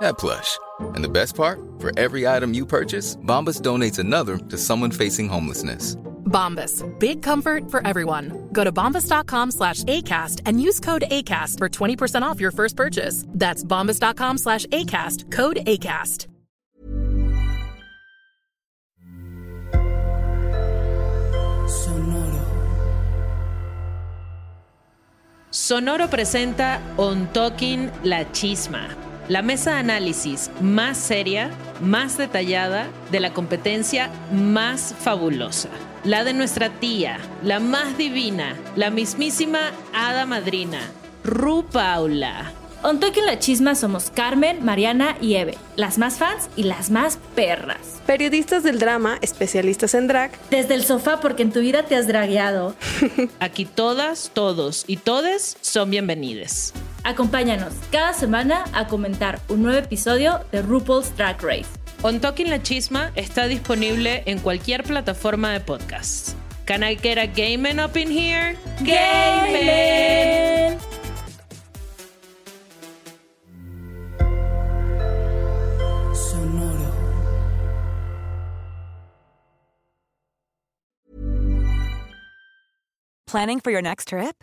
that plush. And the best part? For every item you purchase, Bombas donates another to someone facing homelessness. Bombas. Big comfort for everyone. Go to bombas.com slash ACAST and use code ACAST for 20% off your first purchase. That's bombas.com slash ACAST. Code ACAST. Sonoro presenta Untucking La Chisma, la mesa de análisis más seria, más detallada de la competencia más fabulosa. La de nuestra tía, la más divina, la mismísima hada madrina, Ru Paula. On Talking la Chisma somos Carmen, Mariana y Eve, las más fans y las más perras. Periodistas del drama, especialistas en drag. Desde el sofá porque en tu vida te has dragueado. Aquí todas, todos y todes son bienvenidos. Acompáñanos cada semana a comentar un nuevo episodio de RuPaul's Drag Race. On Talking La Chisma está disponible en cualquier plataforma de podcast. Can I get a gaming up in here? ¡Gaming! Planning for your next trip?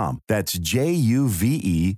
That's J U V E